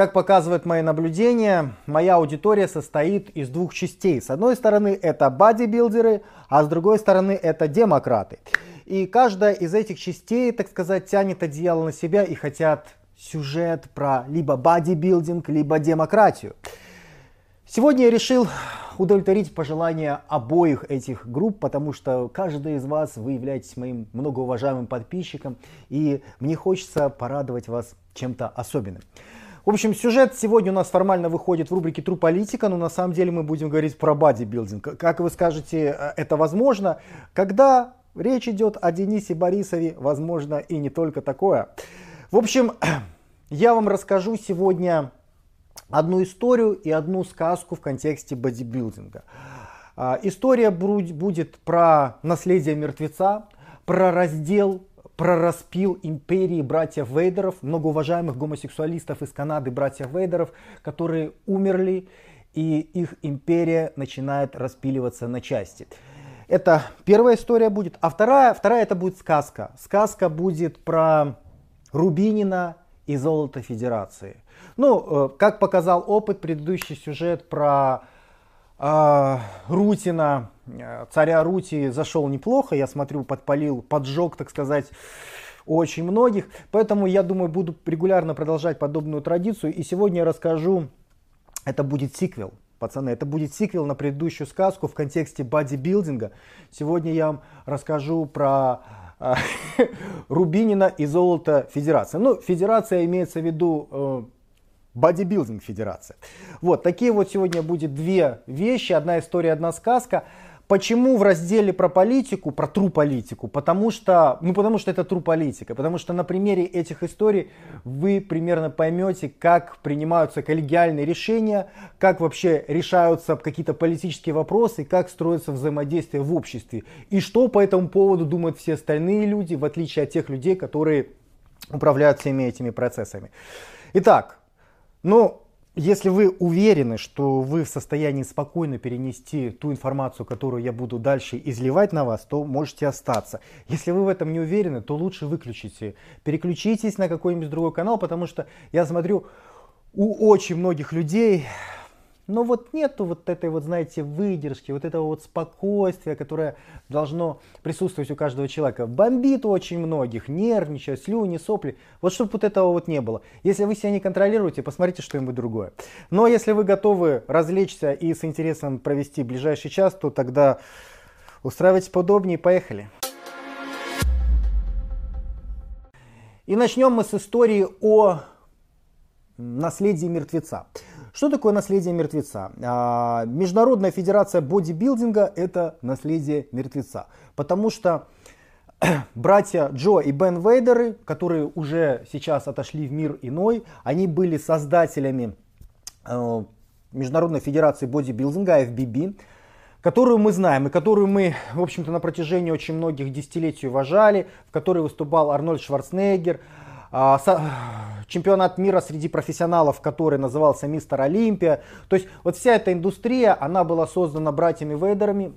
Как показывают мои наблюдения, моя аудитория состоит из двух частей. С одной стороны это бодибилдеры, а с другой стороны это демократы. И каждая из этих частей, так сказать, тянет одеяло на себя и хотят сюжет про либо бодибилдинг, либо демократию. Сегодня я решил удовлетворить пожелания обоих этих групп, потому что каждый из вас, вы являетесь моим многоуважаемым подписчиком, и мне хочется порадовать вас чем-то особенным. В общем, сюжет сегодня у нас формально выходит в рубрике «Тру политика», но на самом деле мы будем говорить про бодибилдинг. Как вы скажете, э, это возможно? Когда речь идет о Денисе Борисове, возможно и не только такое. В общем, я вам расскажу сегодня одну историю и одну сказку в контексте бодибилдинга. А, история будет про наследие мертвеца, про раздел про распил империи братьев Вейдеров, многоуважаемых гомосексуалистов из Канады, братьев Вейдеров, которые умерли, и их империя начинает распиливаться на части. Это первая история будет. А вторая, вторая это будет сказка. Сказка будет про Рубинина и золото Федерации. Ну, э, как показал опыт, предыдущий сюжет про Рутина, Э, царя Рути зашел неплохо, я смотрю, подпалил, поджег, так сказать, очень многих. Поэтому я думаю, буду регулярно продолжать подобную традицию. И сегодня я расскажу, это будет сиквел. Пацаны, это будет сиквел на предыдущую сказку в контексте бодибилдинга. Сегодня я вам расскажу про э, Рубинина и золото Федерации. Ну, Федерация имеется в виду э, бодибилдинг Федерация. Вот, такие вот сегодня будет две вещи. Одна история, одна сказка. Почему в разделе про политику, про тру политику? Потому что, ну потому что это тру политика. Потому что на примере этих историй вы примерно поймете, как принимаются коллегиальные решения, как вообще решаются какие-то политические вопросы, как строится взаимодействие в обществе. И что по этому поводу думают все остальные люди, в отличие от тех людей, которые управляют всеми этими процессами. Итак, ну, если вы уверены, что вы в состоянии спокойно перенести ту информацию, которую я буду дальше изливать на вас, то можете остаться. Если вы в этом не уверены, то лучше выключите. Переключитесь на какой-нибудь другой канал, потому что я смотрю, у очень многих людей но вот нету вот этой вот, знаете, выдержки, вот этого вот спокойствия, которое должно присутствовать у каждого человека. Бомбит у очень многих, нервничают, слюни, сопли. Вот чтобы вот этого вот не было. Если вы себя не контролируете, посмотрите что-нибудь другое. Но если вы готовы развлечься и с интересом провести ближайший час, то тогда устраивайтесь поудобнее и поехали. И начнем мы с истории о наследии мертвеца. Что такое наследие мертвеца? А, Международная федерация бодибилдинга – это наследие мертвеца. Потому что братья Джо и Бен Вейдеры, которые уже сейчас отошли в мир иной, они были создателями э, Международной федерации бодибилдинга, FBB, которую мы знаем и которую мы, в общем-то, на протяжении очень многих десятилетий уважали, в которой выступал Арнольд Шварценеггер, чемпионат мира среди профессионалов, который назывался Мистер Олимпия. То есть вот вся эта индустрия, она была создана братьями Вейдерами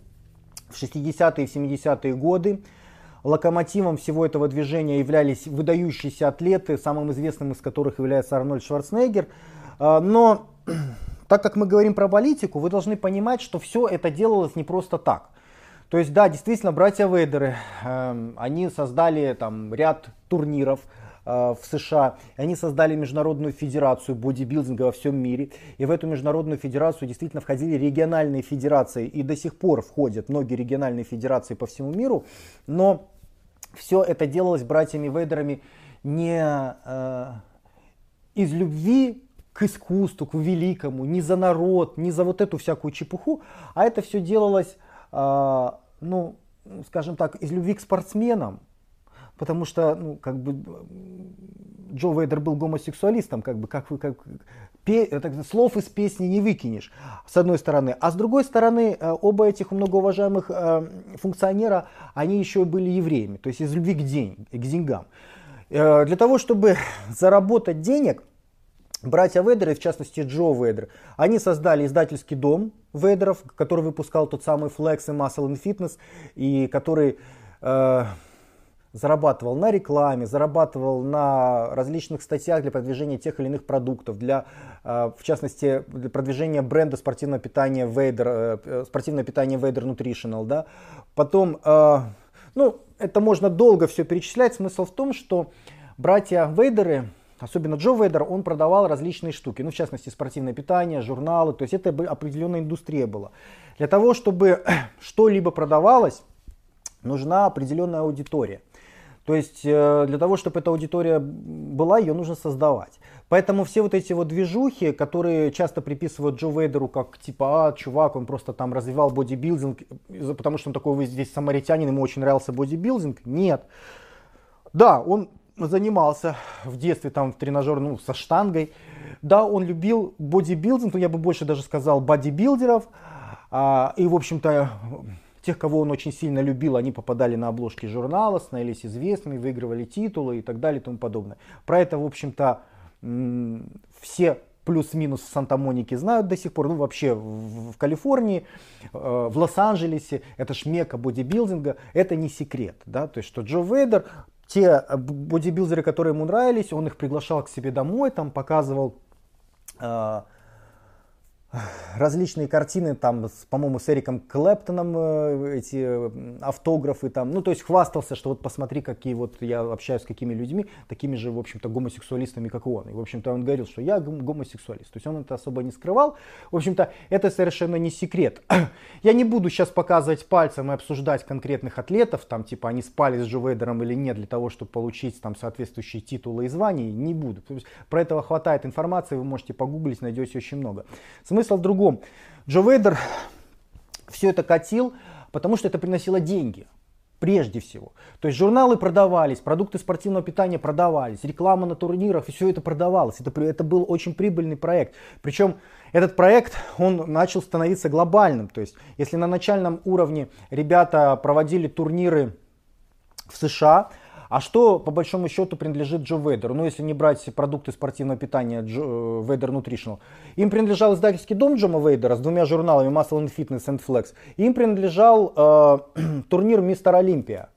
в 60-е и 70-е годы. Локомотивом всего этого движения являлись выдающиеся атлеты, самым известным из которых является Арнольд Шварценеггер. А, но так как мы говорим про политику, вы должны понимать, что все это делалось не просто так. То есть, да, действительно, братья Вейдеры, э, они создали там ряд турниров, в США. Они создали международную федерацию бодибилдинга во всем мире. И в эту международную федерацию действительно входили региональные федерации. И до сих пор входят многие региональные федерации по всему миру. Но все это делалось братьями Вейдерами не э, из любви к искусству, к великому, не за народ, не за вот эту всякую чепуху, а это все делалось, э, ну, скажем так, из любви к спортсменам, потому что, ну, как бы, Джо Вейдер был гомосексуалистом, как бы, как вы, как, пе, это, слов из песни не выкинешь, с одной стороны. А с другой стороны, э, оба этих многоуважаемых э, функционера, они еще были евреями, то есть из любви к, день, к деньгам. Э, для того, чтобы заработать денег, братья Ведеры, в частности Джо Ведер, они создали издательский дом Ведеров, который выпускал тот самый Flex и Muscle and Fitness, и который... Э, зарабатывал на рекламе, зарабатывал на различных статьях для продвижения тех или иных продуктов, для, э, в частности, для продвижения бренда спортивного питания Vader, э, спортивное питание Vader Nutritional. Да? Потом, ну, это можно долго все перечислять. Смысл в том, что братья Вейдеры, особенно Джо Вейдер, он продавал различные штуки, ну, в частности, спортивное питание, журналы, то есть это определенная индустрия была. Для того, чтобы что-либо продавалось, нужна определенная аудитория. То есть э, для того, чтобы эта аудитория была, ее нужно создавать. Поэтому все вот эти вот движухи, которые часто приписывают Джо Вейдеру как типа, а, чувак, он просто там развивал бодибилдинг, потому что он такой здесь самаритянин, ему очень нравился бодибилдинг. Нет. Да, он занимался в детстве там в тренажер, ну, со штангой. Да, он любил бодибилдинг, но я бы больше даже сказал бодибилдеров. А, и, в общем-то, тех, кого он очень сильно любил, они попадали на обложки журнала, становились известными, выигрывали титулы и так далее и тому подобное. Про это, в общем-то, все плюс-минус в Санта-Монике знают до сих пор, ну вообще в, в Калифорнии, э, в Лос-Анджелесе, это ж мека бодибилдинга, это не секрет, да, то есть что Джо Вейдер, те бодибилдеры, которые ему нравились, он их приглашал к себе домой, там показывал э, различные картины, там, по-моему, с Эриком Клэптоном э, эти автографы, там, ну, то есть хвастался, что вот посмотри, какие вот я общаюсь с какими людьми, такими же, в общем-то, гомосексуалистами, как и он. И, в общем-то, он говорил, что я гомосексуалист. То есть он это особо не скрывал. В общем-то, это совершенно не секрет. Я не буду сейчас показывать пальцем и обсуждать конкретных атлетов, там, типа, они спали с Джо Вейдером или нет, для того, чтобы получить там соответствующие титулы и звания, не буду. Про этого хватает информации, вы можете погуглить, найдете очень много. Смысл Смысл в другом. Джо Вейдер все это катил, потому что это приносило деньги. Прежде всего. То есть журналы продавались, продукты спортивного питания продавались, реклама на турнирах, все это продавалось. Это, это был очень прибыльный проект. Причем этот проект, он начал становиться глобальным. То есть если на начальном уровне ребята проводили турниры в США, а что, по большому счету, принадлежит Джо Вейдеру? Ну, если не брать продукты спортивного питания Джо, Weider Nutritional. Им принадлежал издательский дом Джо Вейдера с двумя журналами Muscle and Fitness and Flex. Им принадлежал э, турнир Мистер Олимпия.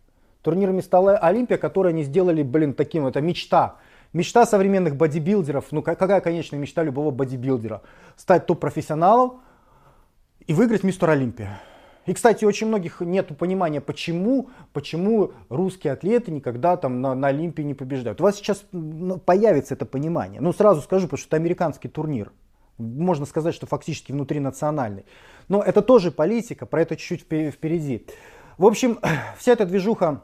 Турнир Мистер Олимпия, который они сделали, блин, таким, это мечта. Мечта современных бодибилдеров, ну какая конечная мечта любого бодибилдера? Стать топ-профессионалом и выиграть Мистер Олимпия. И, кстати, очень многих нет понимания, почему, почему русские атлеты никогда там на, на Олимпии не побеждают. У вас сейчас ну, появится это понимание. Ну, сразу скажу, потому что это американский турнир. Можно сказать, что фактически внутринациональный. Но это тоже политика, про это чуть-чуть впереди. В общем, вся эта движуха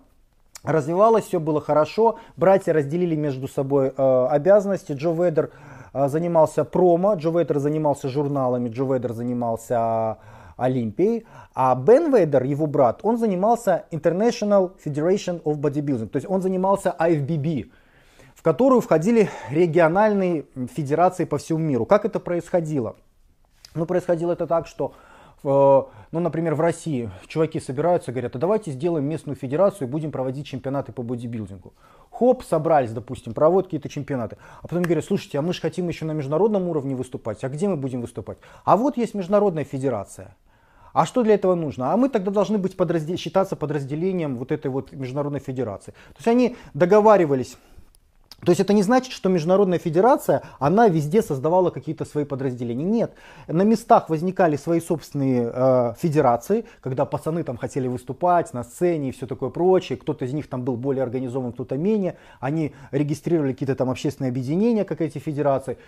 развивалась, все было хорошо. Братья разделили между собой э, обязанности. Джо Вейдер э, занимался промо, Джо Вейдер занимался журналами, Джо Вейдер занимался Олимпией, а Бен Вейдер, его брат, он занимался International Federation of Bodybuilding, то есть он занимался IFBB, в которую входили региональные федерации по всему миру. Как это происходило? Ну, происходило это так, что ну, например, в России чуваки собираются, говорят, а давайте сделаем местную федерацию и будем проводить чемпионаты по бодибилдингу. Хоп, собрались, допустим, проводят какие-то чемпионаты. А потом говорят, слушайте, а мы же хотим еще на международном уровне выступать. А где мы будем выступать? А вот есть международная федерация. А что для этого нужно? А мы тогда должны быть подраздел... считаться подразделением вот этой вот международной федерации. То есть они договаривались то есть это не значит, что Международная Федерация, она везде создавала какие-то свои подразделения. Нет, на местах возникали свои собственные э, федерации, когда пацаны там хотели выступать на сцене и все такое прочее. Кто-то из них там был более организован, кто-то менее. Они регистрировали какие-то там общественные объединения, как эти федерации.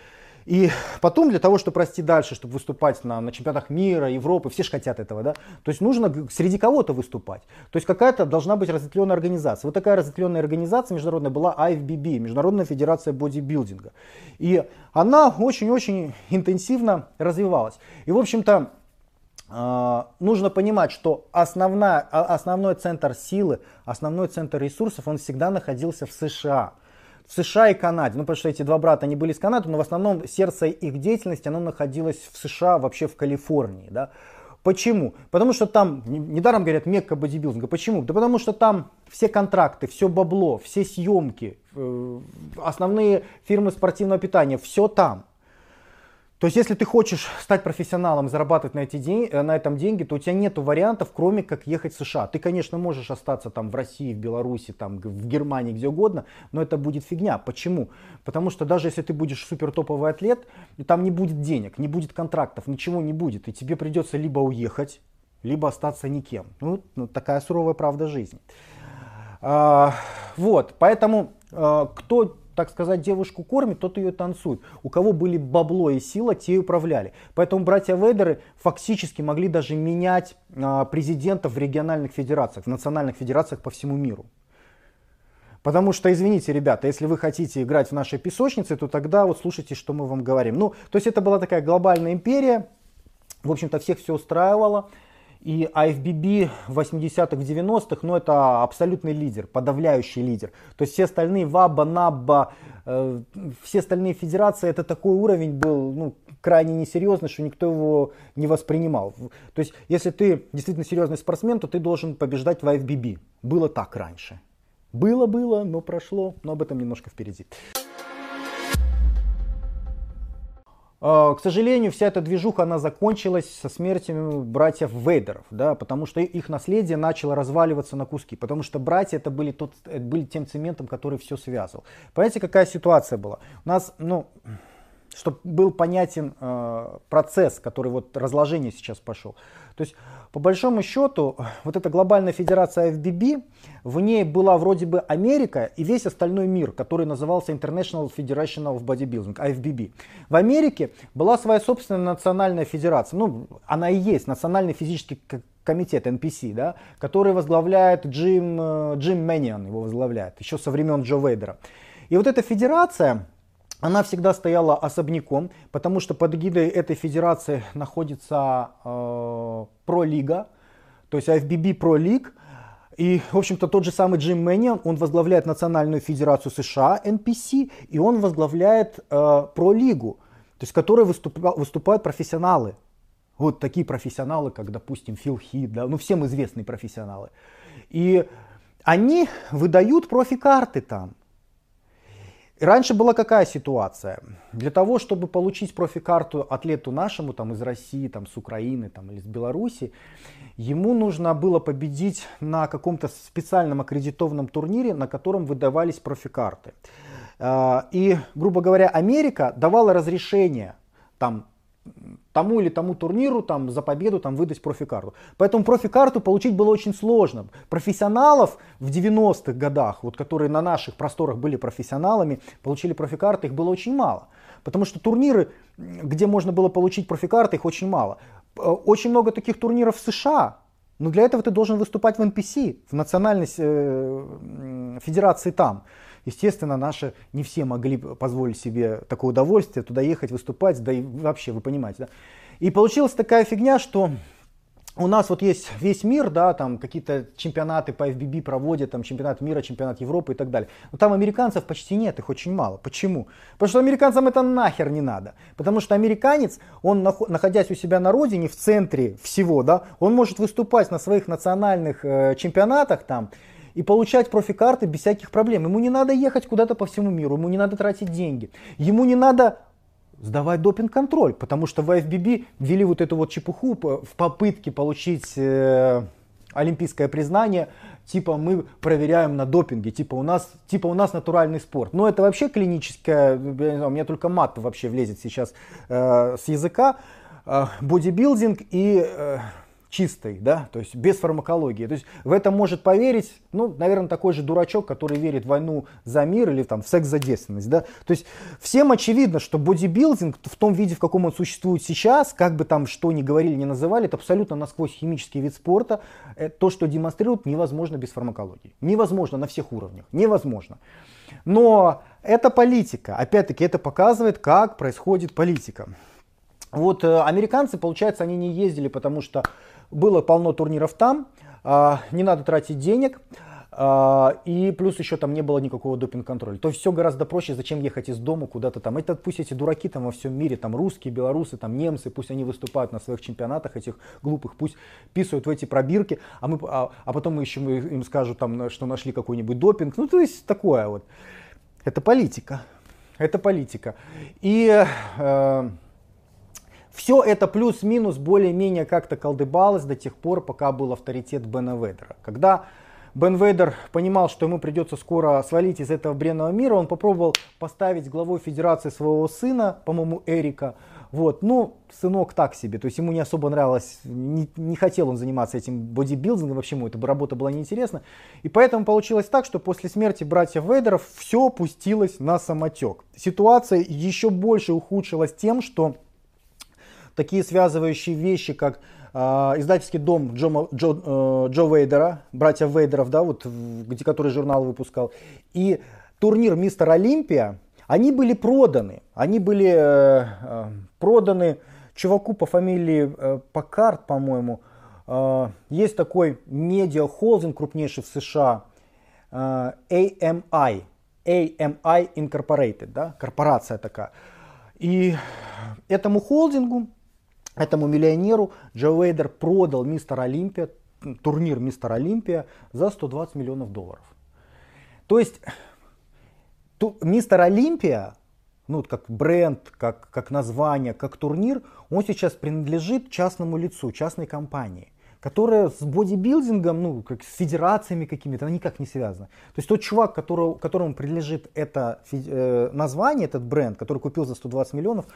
И потом для того, чтобы расти дальше, чтобы выступать на, на чемпионатах мира, Европы, все же хотят этого, да, то есть нужно среди кого-то выступать. То есть какая-то должна быть разветвленная организация. Вот такая разветвленная организация международная была IFBB, Международная Федерация Бодибилдинга. И она очень-очень интенсивно развивалась. И, в общем-то, а, нужно понимать, что основная, а, основной центр силы, основной центр ресурсов, он всегда находился в США в США и Канаде. Ну, потому что эти два брата, они были из Канады, но в основном сердце их деятельности, оно находилось в США, вообще в Калифорнии, да. Почему? Потому что там, недаром говорят, мекка бодибилдинга. Почему? Да потому что там все контракты, все бабло, все съемки, э, основные фирмы спортивного питания, все там. То есть, если ты хочешь стать профессионалом, зарабатывать на, эти день, э, на этом деньги, то у тебя нет вариантов, кроме как ехать в США. Ты, конечно, можешь остаться там в России, в Беларуси, там, в Германии, где угодно, но это будет фигня. Почему? Потому что даже если ты будешь супер топовый атлет, там не будет денег, не будет контрактов, ничего не будет. И тебе придется либо уехать, либо остаться никем. Ну, ну такая суровая правда жизни. А, вот, поэтому а, кто так сказать, девушку кормит, тот ее танцует. У кого были бабло и сила, те и управляли. Поэтому братья Вейдеры фактически могли даже менять а, президентов в региональных федерациях, в национальных федерациях по всему миру. Потому что, извините, ребята, если вы хотите играть в нашей песочнице, то тогда вот слушайте, что мы вам говорим. Ну, то есть это была такая глобальная империя, в общем-то, всех все устраивало. И IFBB в 80-х, в 90-х, ну это абсолютный лидер, подавляющий лидер. То есть все остальные ВАБА, НАБА, э, все остальные федерации, это такой уровень был ну, крайне несерьезный, что никто его не воспринимал. То есть если ты действительно серьезный спортсмен, то ты должен побеждать в IFBB. Было так раньше. Было-было, но прошло, но об этом немножко впереди. К сожалению, вся эта движуха, она закончилась со смертью братьев Вейдеров, да, потому что их наследие начало разваливаться на куски, потому что братья это были, тот, были тем цементом, который все связывал. Понимаете, какая ситуация была? У нас, ну, чтобы был понятен э, процесс, который вот разложение сейчас пошел. То есть, по большому счету, вот эта глобальная федерация FBB, в ней была вроде бы Америка и весь остальной мир, который назывался International Federation of Bodybuilding, IFBB. В Америке была своя собственная национальная федерация, ну, она и есть, Национальный физический комитет NPC, да, который возглавляет Джим, э, Джим Мэниан, его возглавляет, еще со времен Джо Вейдера. И вот эта федерация, она всегда стояла особняком, потому что под эгидой этой федерации находится э, пролига, то есть IFBB Pro League. И, в общем-то, тот же самый Джим Мэнион, он возглавляет Национальную Федерацию США, NPC, и он возглавляет э, Про-лигу, то есть в которой выступа, выступают профессионалы. Вот такие профессионалы, как, допустим, Фил Хит, да, ну, всем известные профессионалы. И они выдают профи-карты там. И раньше была какая ситуация? Для того, чтобы получить профикарту атлету нашему, там, из России, там, с Украины там, или с Беларуси, ему нужно было победить на каком-то специальном аккредитованном турнире, на котором выдавались профикарты. А, и, грубо говоря, Америка давала разрешение там, тому или тому турниру там, за победу там, выдать профикарту. Поэтому профикарту получить было очень сложно. Профессионалов в 90-х годах, вот, которые на наших просторах были профессионалами, получили профикарты, их было очень мало. Потому что турниры, где можно было получить профикарты, их очень мало. Э, очень много таких турниров в США, но для этого ты должен выступать в NPC, в национальной э, федерации там. Естественно, наши не все могли позволить себе такое удовольствие, туда ехать, выступать, да и вообще, вы понимаете. Да? И получилась такая фигня, что у нас вот есть весь мир, да, там какие-то чемпионаты по FBB проводят, там чемпионат мира, чемпионат Европы и так далее. Но там американцев почти нет, их очень мало. Почему? Потому что американцам это нахер не надо. Потому что американец, он находясь у себя на родине, в центре всего, да, он может выступать на своих национальных э, чемпионатах там, и получать профикарты без всяких проблем. Ему не надо ехать куда-то по всему миру, ему не надо тратить деньги, ему не надо сдавать допинг-контроль, потому что в IFBB ввели вот эту вот чепуху в попытке получить э, олимпийское признание, типа мы проверяем на допинге, типа у нас, типа у нас натуральный спорт. Но это вообще клиническое, у меня только мат вообще влезет сейчас э, с языка, э, бодибилдинг и э, чистой, да, то есть без фармакологии. То есть в это может поверить, ну, наверное, такой же дурачок, который верит в войну за мир или там в секс за девственность, да. То есть всем очевидно, что бодибилдинг в том виде, в каком он существует сейчас, как бы там что ни говорили, ни называли, это абсолютно насквозь химический вид спорта. Э, то, что демонстрируют, невозможно без фармакологии. Невозможно на всех уровнях. Невозможно. Но это политика. Опять-таки это показывает, как происходит политика. Вот э, американцы, получается, они не ездили, потому что было полно турниров там, а, не надо тратить денег. А, и плюс еще там не было никакого допинг-контроля. То есть все гораздо проще, зачем ехать из дома куда-то там. Это пусть эти дураки там во всем мире, там русские, белорусы, там немцы, пусть они выступают на своих чемпионатах этих глупых, пусть писают в эти пробирки, а, мы, а, а потом мы еще им скажут, там, что нашли какой-нибудь допинг. Ну то есть такое вот. Это политика. Это политика. И э, Все это плюс-минус более-менее как-то колдыбалось до тех пор, пока был авторитет Бена Вейдера. Когда Бен Вейдер понимал, что ему придется скоро свалить из этого бренного мира, он попробовал поставить главой федерации своего сына, по-моему, Эрика, вот, ну, сынок так себе, то есть ему не особо нравилось, не, не хотел он заниматься этим бодибилдингом, вообще ему эта работа была неинтересна. И поэтому получилось так, что после смерти братьев Вейдеров все пустилось на самотек. Ситуация еще больше ухудшилась тем, что такие связывающие вещи, как э, издательский дом Джо, Джо, э, Джо Вейдера, братьев Вейдеров, да, вот, где, который журнал выпускал, и турнир Мистер Олимпия, они были проданы. Они были э, э, проданы чуваку по фамилии э, Пакарт, по-моему. Э, есть такой медиа-холдинг крупнейший в США, э, AMI. AMI Incorporated, да, корпорация такая. И этому холдингу, этому миллионеру Джо Вейдер продал Мистер Олимпия, турнир Мистер Олимпия за 120 миллионов долларов. То есть Мистер Олимпия, ну, как бренд, как, как название, как турнир, он сейчас принадлежит частному лицу, частной компании которая с бодибилдингом, ну, как с федерациями какими-то, она никак не связана. То есть тот чувак, которого, которому принадлежит это э, название, этот бренд, который купил за 120 миллионов,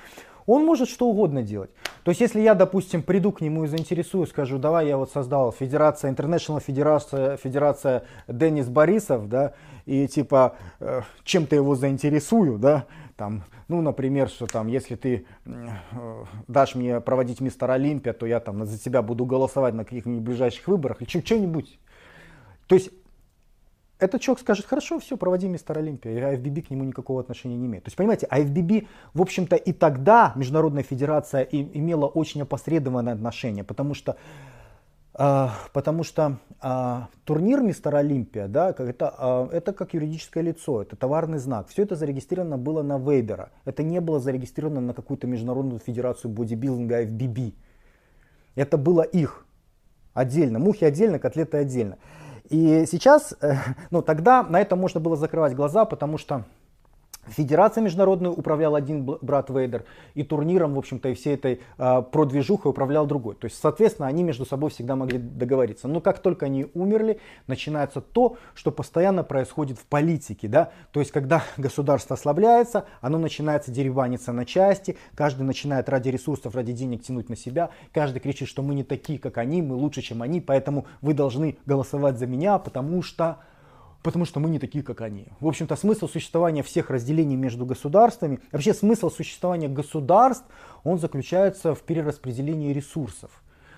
он может что угодно делать. То есть если я, допустим, приду к нему и заинтересую, скажу, давай я вот создал федерация, International Федерация, Федерация Денис Борисов, да, и типа э, чем-то его заинтересую, да, там, ну, например, что там, если ты э, дашь мне проводить мистер Олимпия, то я там за тебя буду голосовать на каких-нибудь ближайших выборах или что-нибудь. То есть этот человек скажет, хорошо, все, проводи мистер Олимпия, и IFBB к нему никакого отношения не имеет. То есть, понимаете, IFBB, в общем-то, и тогда Международная Федерация имела очень опосредованное отношение, потому что а, потому что а, турнир Мистер Олимпия, да, это, а, это как юридическое лицо, это товарный знак. Все это зарегистрировано было на Вейдера. Это не было зарегистрировано на какую-то международную федерацию бодибилдинга IFBB. Это было их отдельно. Мухи отдельно, котлеты отдельно. И сейчас, э, ну тогда на это можно было закрывать глаза, потому что Федерация международную управлял один брат Вейдер, и турниром, в общем-то, и всей этой э, продвижухой управлял другой. То есть, соответственно, они между собой всегда могли договориться. Но как только они умерли, начинается то, что постоянно происходит в политике. Да? То есть, когда государство ослабляется, оно начинается дереваниться на части, каждый начинает ради ресурсов, ради денег тянуть на себя, каждый кричит, что мы не такие, как они, мы лучше, чем они, поэтому вы должны голосовать за меня, потому что потому что мы не такие, как они. В общем-то, смысл существования всех разделений между государствами, вообще смысл существования государств, он заключается в перераспределении ресурсов.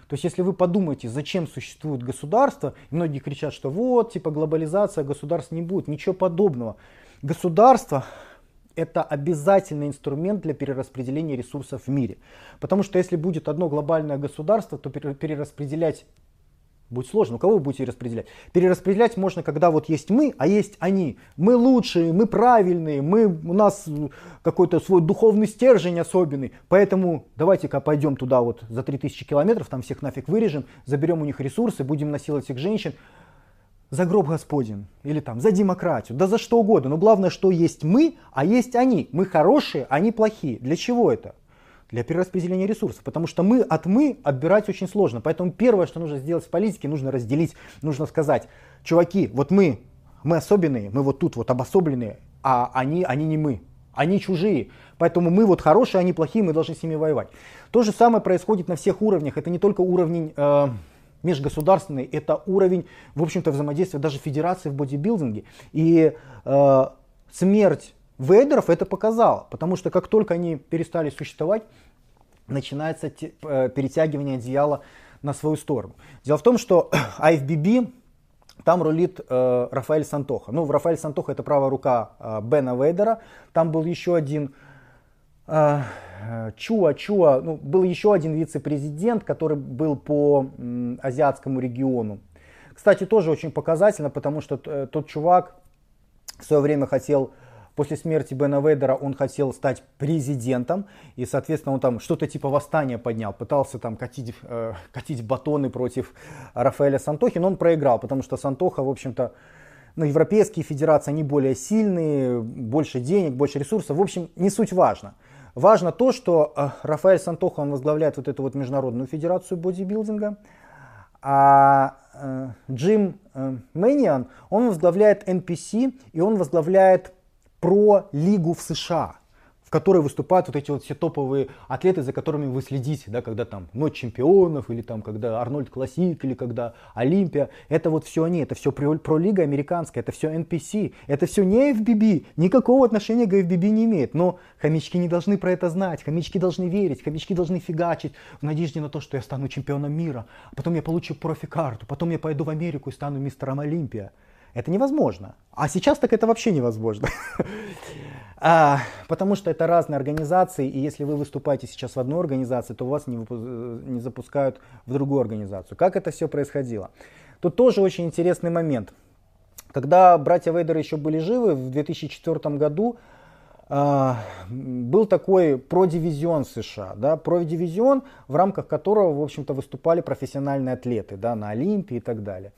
То есть, если вы подумаете, зачем существует государство, многие кричат, что вот, типа, глобализация, государств не будет, ничего подобного. Государство это обязательный инструмент для перераспределения ресурсов в мире. Потому что если будет одно глобальное государство, то перераспределять Будет сложно. У кого вы будете распределять? Перераспределять можно, когда вот есть мы, а есть они. Мы лучшие, мы правильные, мы, у нас какой-то свой духовный стержень особенный. Поэтому давайте-ка пойдем туда вот за 3000 километров, там всех нафиг вырежем, заберем у них ресурсы, будем насиловать всех женщин. За гроб Господень или там за демократию, да за что угодно. Но главное, что есть мы, а есть они. Мы хорошие, они плохие. Для чего это? Для перераспределения ресурсов, потому что мы от мы отбирать очень сложно. Поэтому первое, что нужно сделать в политике, нужно разделить, нужно сказать, чуваки, вот мы, мы особенные, мы вот тут вот обособленные, а они, они не мы, они чужие. Поэтому мы вот хорошие, они плохие, мы должны с ними воевать. То же самое происходит на всех уровнях. Это не только уровень э, межгосударственный, это уровень, в общем-то, взаимодействия даже федерации в бодибилдинге. И э, смерть Вейдеров это показало, потому что как только они перестали существовать, начинается э, перетягивание одеяла на свою сторону. Дело в том, что IFBB там рулит э, Рафаэль Сантоха. Ну, Рафаэль Сантоха это правая рука э, Бена Вейдера. Там был еще один э, Чуа, Чуа, ну, был еще один вице-президент, который был по м, азиатскому региону. Кстати, тоже очень показательно, потому что э, тот чувак в свое время хотел После смерти Бена Вейдера он хотел стать президентом, и, соответственно, он там что-то типа восстания поднял, пытался там катить, э, катить батоны против Рафаэля Сантохи, но он проиграл, потому что Сантоха, в общем-то, ну, европейские федерации, они более сильные, больше денег, больше ресурсов, в общем, не суть важно. Важно то, что э, Рафаэль Сантоха, он возглавляет вот эту вот международную федерацию бодибилдинга, а э, Джим э, Мэниан, он возглавляет NPC и он возглавляет про-лигу в США в которой выступают вот эти вот все топовые атлеты, за которыми вы следите, да, когда там Ночь чемпионов, или там когда Arnold Classic, или когда Олимпия. Это вот все они, это все про-лига американская, это все NPC, это все не IFBB, никакого отношения к IFBB не имеет. Но хомячки не должны про это знать, хомячки должны верить, хомячки должны фигачить в надежде на то, что я стану чемпионом мира, а потом я получу профи-карту, потом я пойду в Америку и стану мистером Олимпия. Это невозможно. А сейчас так это вообще невозможно. а, потому что это разные организации, и если вы выступаете сейчас в одной организации, то вас не, не запускают в другую организацию. Как это все происходило? Тут тоже очень интересный момент. Когда братья Вейдеры еще были живы, в 2004 году Uh, был такой продивизион США, да, продивизион, в рамках которого, в общем-то, выступали профессиональные атлеты, да, на Олимпии и так далее.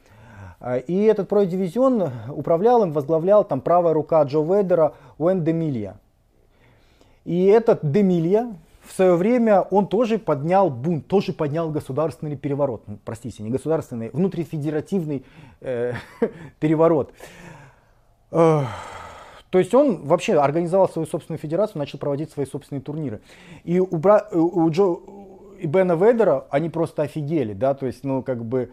А, и этот про-дивизион управлял им, возглавлял там правая рука Джо Вейдера Уэн Демилья. И этот Демилья в свое время он тоже поднял бунт, тоже поднял государственный переворот. Ну, простите, не государственный, внутрифедеративный э, переворот. Э, то есть он вообще организовал свою собственную федерацию, начал проводить свои собственные турниры. И у, бра... у Джо и Бена Вейдера они просто офигели, да, то есть, ну, как бы,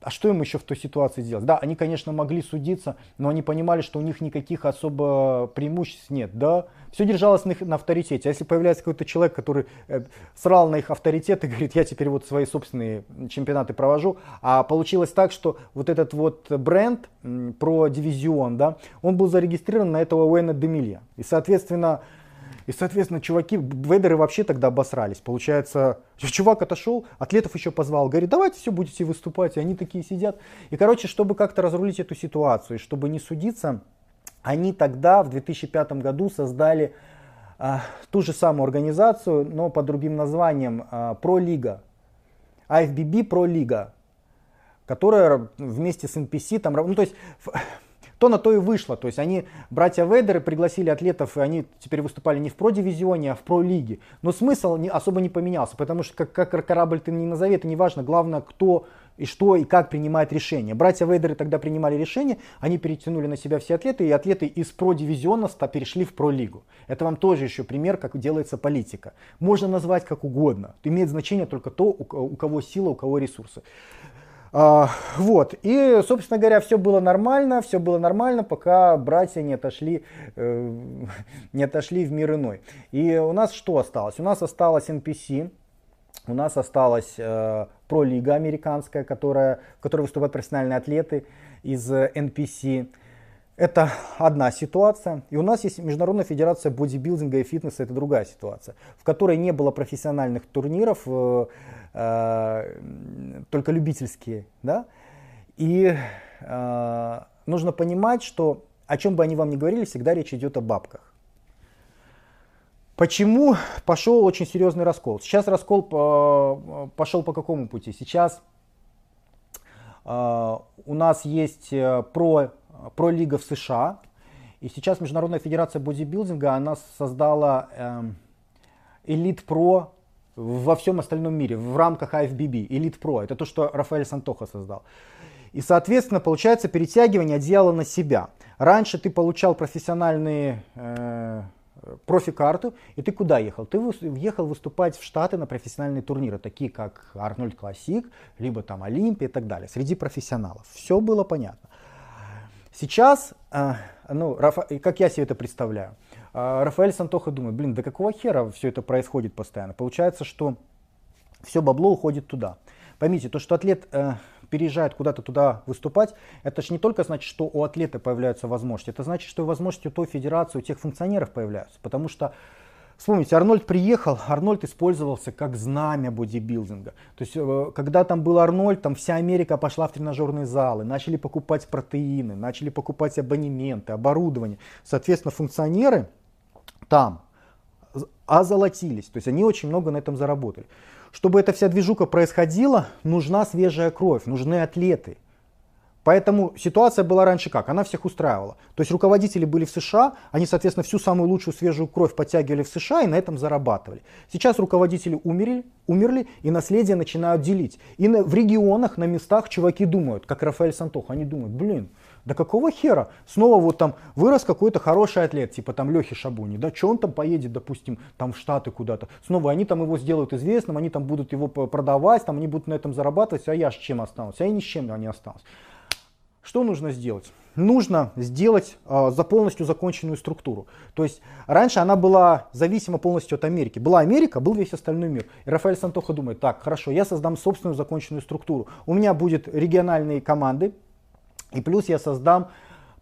а что им еще в той ситуации делать? Да, они, конечно, могли судиться, но они понимали, что у них никаких особо преимуществ нет. Да, все держалось на, их, на авторитете. А если появляется какой-то человек, который э, срал на их авторитет и говорит, я теперь вот свои собственные чемпионаты провожу, а получилось так, что вот этот вот бренд м, про дивизион, да, он был зарегистрирован на этого Уэйна Демилья. И, соответственно, и, соответственно, чуваки, вейдеры вообще тогда обосрались. Получается, чувак отошел, атлетов еще позвал, говорит, давайте все будете выступать. И они такие сидят. И, короче, чтобы как-то разрулить эту ситуацию, чтобы не судиться, они тогда, в 2005 году, создали а, ту же самую организацию, но под другим названием а, Про-лига. IFBB Про-лига, которая вместе с NPC там, ну то есть то на то и вышло. То есть они, братья Ведеры, пригласили атлетов, и они теперь выступали не в про-дивизионе, а в про-лиге. Но смысл не, особо не поменялся, потому что как, как корабль ты не назови, это не важно. Главное, кто и что и как принимает решение. Братья Вейдеры тогда принимали решение, они перетянули на себя все атлеты, и атлеты из про-дивизиона перешли в про-лигу. Это вам тоже еще пример, как делается политика. Можно назвать как угодно. Имеет значение только то, у кого сила, у кого ресурсы. А, вот, и, собственно говоря, все было нормально, все было нормально, пока братья не отошли, э, не отошли в мир иной. И у нас что осталось? У нас осталось NPC, у нас осталась э, пролига американская, которая, в которой выступают профессиональные атлеты из NPC. Это одна ситуация. И у нас есть Международная федерация бодибилдинга и фитнеса, это другая ситуация, в которой не было профессиональных турниров, э, э, только любительские. Да? И э, нужно понимать, что о чем бы они вам ни говорили, всегда речь идет о бабках. Почему пошел очень серьезный раскол? Сейчас раскол по, пошел по какому пути? Сейчас э, у нас есть э, про про лига в США. И сейчас Международная федерация бодибилдинга, она создала Элит Про во всем остальном мире, в рамках IFBB, Элит Про. Это то, что Рафаэль Сантоха создал. И, соответственно, получается перетягивание одеяла на себя. Раньше ты получал профессиональные э, профи-карту, и ты куда ехал? Ты ехал выступать в Штаты на профессиональные турниры, такие как Арнольд Классик, либо там Олимпия и так далее, среди профессионалов. Все было понятно. Сейчас, э, ну, Рафа, как я себе это представляю, Рафаэль Сантоха думает, блин, да какого хера все это происходит постоянно? Получается, что все бабло уходит туда. Поймите, то, что атлет э, переезжает куда-то туда выступать, это же не только значит, что у атлета появляются возможности, это значит, что и возможности у той федерации, у тех функционеров появляются. Потому что Вспомните, Арнольд приехал, Арнольд использовался как знамя бодибилдинга. То есть, э, когда там был Арнольд, там вся Америка пошла в тренажерные залы, начали покупать протеины, начали покупать абонементы, оборудование. Соответственно, функционеры там озолотились, то есть они очень много на этом заработали. Чтобы эта вся движуха происходила, нужна свежая кровь, нужны атлеты. Поэтому ситуация была раньше как? Она всех устраивала. То есть руководители были в США, они, соответственно, всю самую лучшую свежую кровь подтягивали в США и на этом зарабатывали. Сейчас руководители умерли, умерли и наследие начинают делить. И на, в регионах, на местах чуваки думают, как Рафаэль Сантох, они думают, блин, да какого хера? Снова вот там вырос какой-то хороший атлет, типа там Лехи Шабуни, да, что он там поедет, допустим, там в Штаты куда-то. Снова они там его сделают известным, они там будут его продавать, там они будут на этом зарабатывать, а я с чем останусь? А я ни с чем не останусь. Что нужно сделать? Нужно сделать э, за полностью законченную структуру. То есть раньше она была зависима полностью от Америки. Была Америка, был весь остальной мир. И Рафаэль Сантоха думает, так, хорошо, я создам собственную законченную структуру. У меня будут региональные команды, и плюс я создам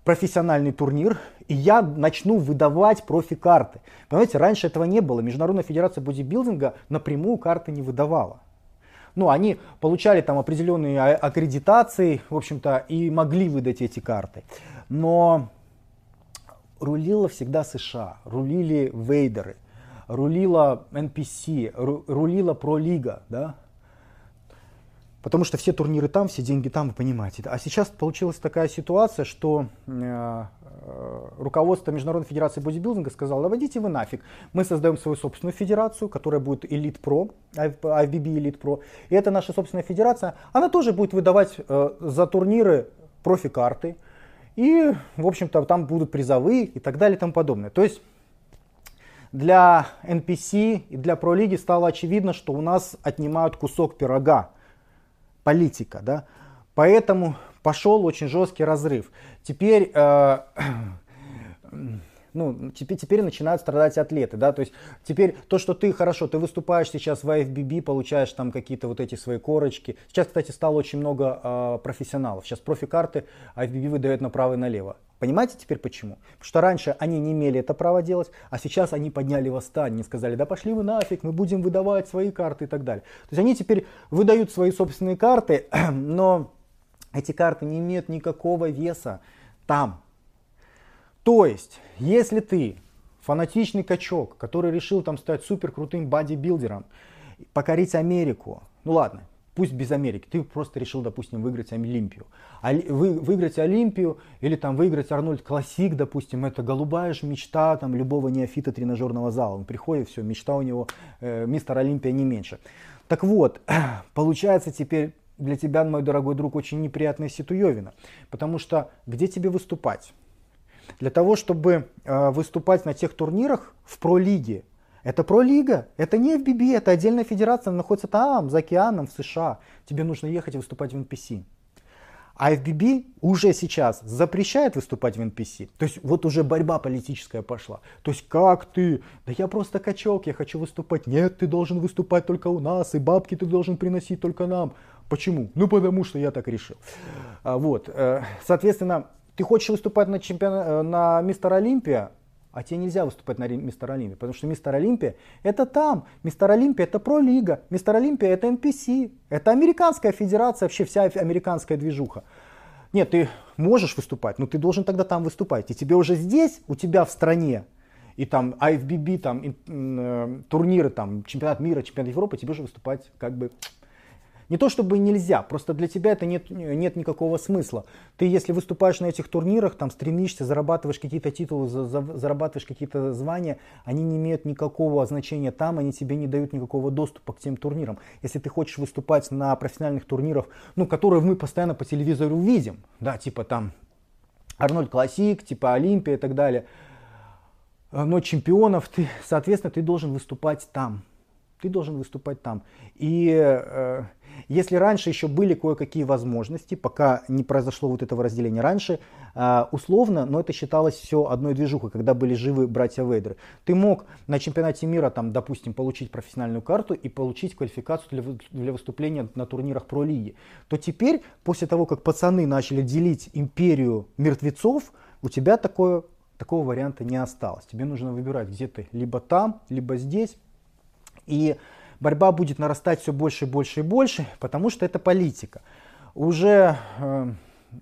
профессиональный турнир, и я начну выдавать профи-карты. Понимаете, раньше этого не было. Международная федерация бодибилдинга напрямую карты не выдавала ну, они получали там определенные а, аккредитации, в общем-то, и могли выдать эти карты. Но рулила всегда США, рулили вейдеры, рулила NPC, рулила пролига, да, Потому что все турниры там, все деньги там, вы понимаете. А сейчас получилась такая ситуация, что э, руководство Международной Федерации бодибилдинга сказало, да водите вы нафиг. Мы создаем свою собственную федерацию, которая будет Elite Pro, IFBB Elite Pro. И это наша собственная федерация. Она тоже будет выдавать э, за турниры профи-карты. И, в общем-то, там будут призовые и так далее и тому подобное. То есть для NPC и для Pro лиги стало очевидно, что у нас отнимают кусок пирога политика. Да? Поэтому пошел очень жесткий разрыв. Теперь, э, ну, теперь, теперь начинают страдать атлеты. Да? То есть теперь то, что ты хорошо, ты выступаешь сейчас в IFBB, получаешь там какие-то вот эти свои корочки. Сейчас, кстати, стало очень много э, профессионалов. Сейчас профи-карты IFBB выдает направо и налево. Понимаете теперь почему? Потому что раньше они не имели это право делать, а сейчас они подняли восстание, сказали, да пошли вы нафиг, мы будем выдавать свои карты и так далее. То есть они теперь выдают свои собственные карты, но эти карты не имеют никакого веса там. То есть, если ты фанатичный качок, который решил там стать супер крутым бодибилдером, покорить Америку, ну ладно, пусть без Америки, ты просто решил, допустим, выиграть Олимпию. А, вы, выиграть Олимпию или там выиграть Арнольд Классик, допустим, это голубая же мечта там, любого неофита тренажерного зала. Он приходит, все, мечта у него, э, мистер Олимпия не меньше. Так вот, получается теперь для тебя, мой дорогой друг, очень неприятная ситуевина. Потому что где тебе выступать? Для того, чтобы э, выступать на тех турнирах в пролиге, это пролига, это не FBB, это отдельная федерация, она находится там, за океаном, в США. Тебе нужно ехать и выступать в NPC. А FBB уже сейчас запрещает выступать в NPC. То есть вот уже борьба политическая пошла. То есть как ты? Да я просто качок, я хочу выступать. Нет, ты должен выступать только у нас, и бабки ты должен приносить только нам. Почему? Ну потому что я так решил. А, вот, э, соответственно, ты хочешь выступать на, чемпион... Э, на Мистер Олимпия, а тебе нельзя выступать на Мистер Олимпия, потому что Мистер Олимпия это там, Мистер Олимпия это пролига, Мистер Олимпия это NPC, это американская федерация, вообще вся американская движуха. Нет, ты можешь выступать, но ты должен тогда там выступать. И тебе уже здесь, у тебя в стране, и там IFBB, там э, турниры, там чемпионат мира, чемпионат Европы, тебе уже выступать как бы не то чтобы нельзя, просто для тебя это нет, нет никакого смысла. Ты если выступаешь на этих турнирах, там стремишься, зарабатываешь какие-то титулы, за, за, зарабатываешь какие-то звания, они не имеют никакого значения там, они тебе не дают никакого доступа к тем турнирам. Если ты хочешь выступать на профессиональных турнирах, ну, которые мы постоянно по телевизору видим, да, типа там Арнольд Классик, типа Олимпия и так далее, но чемпионов, ты, соответственно, ты должен выступать там. Ты должен выступать там. И э, если раньше еще были кое-какие возможности, пока не произошло вот этого разделения раньше, а, условно, но это считалось все одной движухой, когда были живы братья Вейдеры. Ты мог на чемпионате мира, там, допустим, получить профессиональную карту и получить квалификацию для, для выступления на турнирах про лиги. То теперь, после того, как пацаны начали делить империю мертвецов, у тебя такое, такого варианта не осталось. Тебе нужно выбирать, где ты, либо там, либо здесь. И борьба будет нарастать все больше и больше и больше, потому что это политика. Уже э,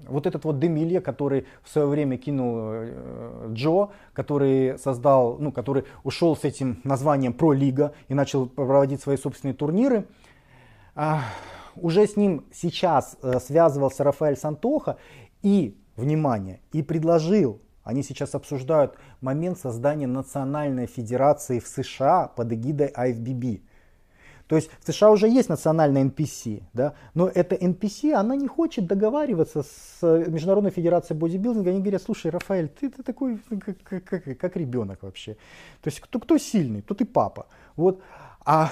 вот этот вот Демилья, который в свое время кинул э, Джо, который создал, ну, который ушел с этим названием Про Лига и начал проводить свои собственные турниры, э, уже с ним сейчас э, связывался Рафаэль Сантоха и, внимание, и предложил, они сейчас обсуждают момент создания национальной федерации в США под эгидой IFBB. То есть в США уже есть национальная NPC, да, но эта NPC, она не хочет договариваться с э, Международной Федерацией бодибилдинга. Они говорят, слушай, Рафаэль, ты, ты такой, как, как, как ребенок вообще. То есть кто, кто сильный, тот и папа. Вот. А,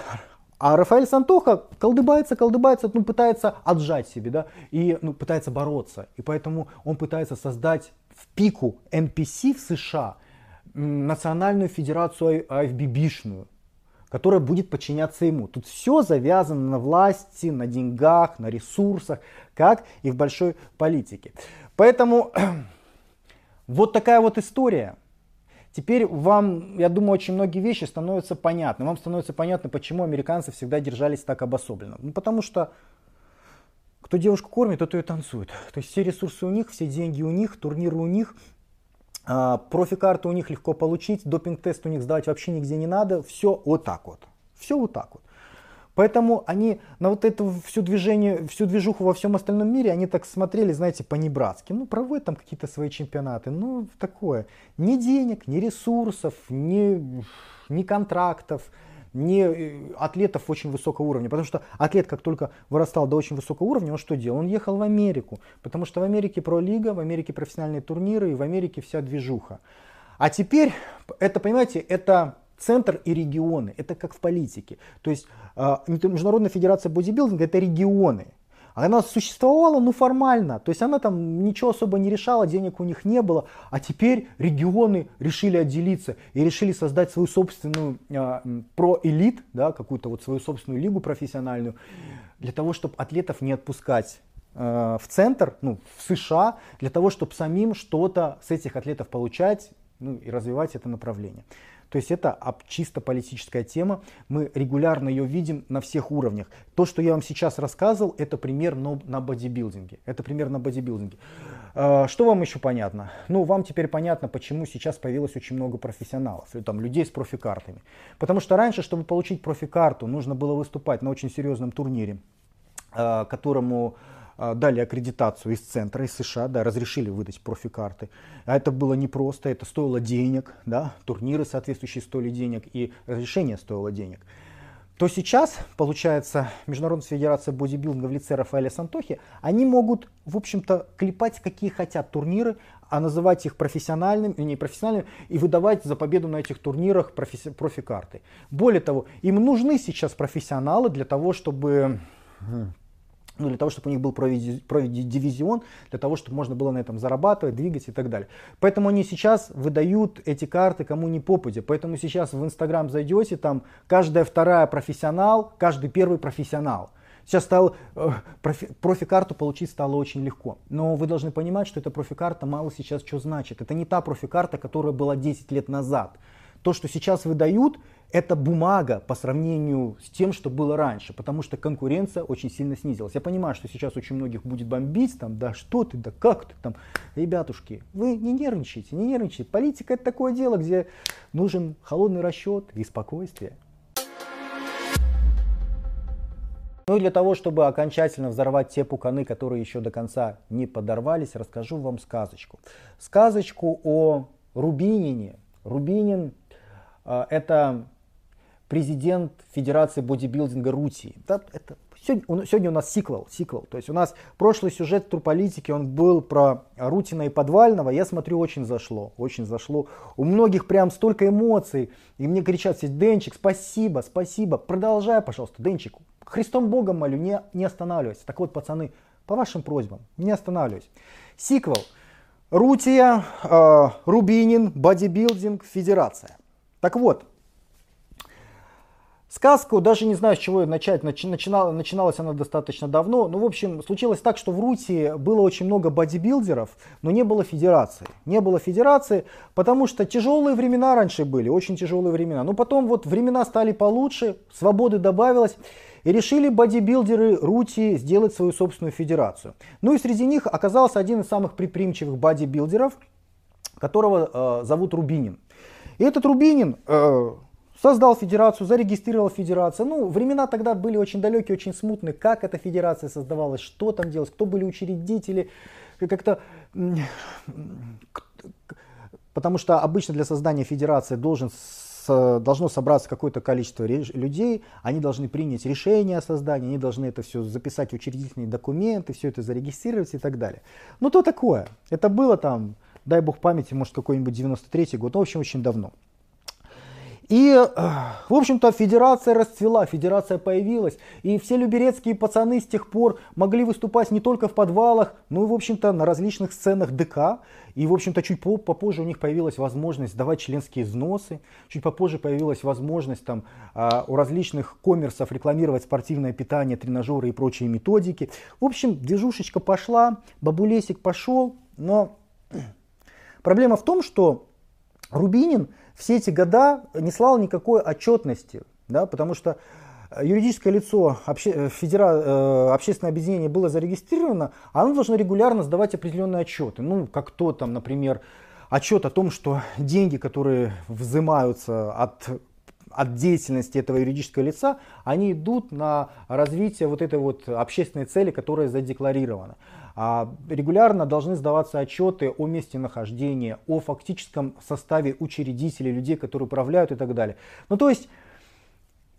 а Рафаэль Сантоха колдыбается, колдыбается, ну, пытается отжать себе, да, и ну, пытается бороться. И поэтому он пытается создать в пику NPC в США национальную федерацию IFBB-шную которая будет подчиняться ему. Тут все завязано на власти, на деньгах, на ресурсах, как и в большой политике. Поэтому вот такая вот история. Теперь вам, я думаю, очень многие вещи становятся понятны. Вам становится понятно, почему американцы всегда держались так обособленно. Ну, потому что кто девушку кормит, тот ее танцует. То есть все ресурсы у них, все деньги у них, турниры у них, профи-карту у них легко получить, допинг-тест у них сдавать вообще нигде не надо. Все вот так вот. Все вот так вот. Поэтому они на вот эту всю движение, всю движуху во всем остальном мире, они так смотрели, знаете, по-небратски. Ну, проводят там какие-то свои чемпионаты. Ну, такое. Ни денег, ни ресурсов, ни, ни контрактов не э, атлетов очень высокого уровня. Потому что атлет, как только вырастал до очень высокого уровня, он что делал? Он ехал в Америку. Потому что в Америке про-лига, в Америке профессиональные турниры и в Америке вся движуха. А теперь, это, понимаете, это центр и регионы. Это как в политике. То есть а, Международная федерация бодибилдинга это регионы. Она существовала, ну, формально. То есть она там ничего особо не решала, денег у них не было. А теперь регионы решили отделиться и решили создать свою собственную э, про-элит, да, какую-то вот свою собственную лигу профессиональную, для того, чтобы атлетов не отпускать э, в центр, ну, в США, для того, чтобы самим что-то с этих атлетов получать ну, и развивать это направление. То есть это чисто политическая тема. Мы регулярно ее видим на всех уровнях. То, что я вам сейчас рассказывал, это пример на бодибилдинге. Это пример на бодибилдинге. А, что вам еще понятно? Ну, вам теперь понятно, почему сейчас появилось очень много профессионалов, там, людей с профикартами. Потому что раньше, чтобы получить профикарту, нужно было выступать на очень серьезном турнире, а, которому дали аккредитацию из центра, из США, да, разрешили выдать профикарты. А это было непросто, это стоило денег, да, турниры соответствующие стоили денег и разрешение стоило денег. То сейчас, получается, Международная федерация бодибилдинга в лице Рафаэля Сантохи, они могут, в общем-то, клепать какие хотят турниры, а называть их профессиональными, не профессиональными, и выдавать за победу на этих турнирах профи- профикарты. Более того, им нужны сейчас профессионалы для того, чтобы ну, для того, чтобы у них был дивизион, для того, чтобы можно было на этом зарабатывать, двигать и так далее. Поэтому они сейчас выдают эти карты кому не попадя. Поэтому сейчас в Инстаграм зайдете, там каждая вторая профессионал, каждый первый профессионал. Сейчас стало, э, профи, профи-карту получить стало очень легко. Но вы должны понимать, что эта профи-карта мало сейчас что значит. Это не та профи-карта, которая была 10 лет назад. То, что сейчас выдают, это бумага по сравнению с тем, что было раньше, потому что конкуренция очень сильно снизилась. Я понимаю, что сейчас очень многих будет бомбить, там, да что ты, да как ты, там, ребятушки, вы не нервничайте, не нервничайте. Политика это такое дело, где нужен холодный расчет и спокойствие. Ну и для того, чтобы окончательно взорвать те пуканы, которые еще до конца не подорвались, расскажу вам сказочку. Сказочку о Рубинине. Рубинин э, это президент Федерации бодибилдинга Рути. Да, это, сегодня, сегодня у нас сиквел, сиквел. То есть у нас прошлый сюжет турполитики, он был про Рутина и Подвального. Я смотрю, очень зашло, очень зашло. У многих прям столько эмоций. И мне кричат здесь, Денчик, спасибо, спасибо. Продолжай, пожалуйста, Денчик. Христом Богом молю, не, не останавливайся. Так вот, пацаны, по вашим просьбам, не останавливайся. Сиквел. Рутия, э, Рубинин, бодибилдинг, федерация. Так вот, Сказку, даже не знаю, с чего начать, начинала, начиналась она достаточно давно. Ну, в общем, случилось так, что в Рути было очень много бодибилдеров, но не было федерации. Не было федерации, потому что тяжелые времена раньше были, очень тяжелые времена. Но потом вот времена стали получше, свободы добавилось. И решили бодибилдеры Рути сделать свою собственную федерацию. Ну и среди них оказался один из самых предприимчивых бодибилдеров, которого э, зовут Рубинин. И этот Рубинин... Э, создал федерацию, зарегистрировал федерацию. Ну, времена тогда были очень далекие, очень смутные. Как эта федерация создавалась, что там делалось, кто были учредители. Как-то... Потому что обычно для создания федерации должен должно собраться какое-то количество людей, они должны принять решение о создании, они должны это все записать учредительные документы, все это зарегистрировать и так далее. Ну то такое. Это было там, дай бог памяти, может какой-нибудь 93 год, ну в общем очень давно. И, э, в общем-то, федерация расцвела, федерация появилась. И все люберецкие пацаны с тех пор могли выступать не только в подвалах, но и, в общем-то, на различных сценах ДК. И, в общем-то, чуть попозже у них появилась возможность давать членские взносы. Чуть попозже появилась возможность там, а, у различных коммерсов рекламировать спортивное питание, тренажеры и прочие методики. В общем, движушечка пошла, бабулесик пошел. Но проблема в том, что Рубинин все эти года не слал никакой отчетности, да, потому что юридическое лицо, обще, э, федера, э, общественное объединение было зарегистрировано, а оно должно регулярно сдавать определенные отчеты. Ну, как то там, например, отчет о том, что деньги, которые взимаются от от деятельности этого юридического лица, они идут на развитие вот этой вот общественной цели, которая задекларирована. А регулярно должны сдаваться отчеты о месте нахождения, о фактическом составе учредителей, людей, которые управляют и так далее. Ну то есть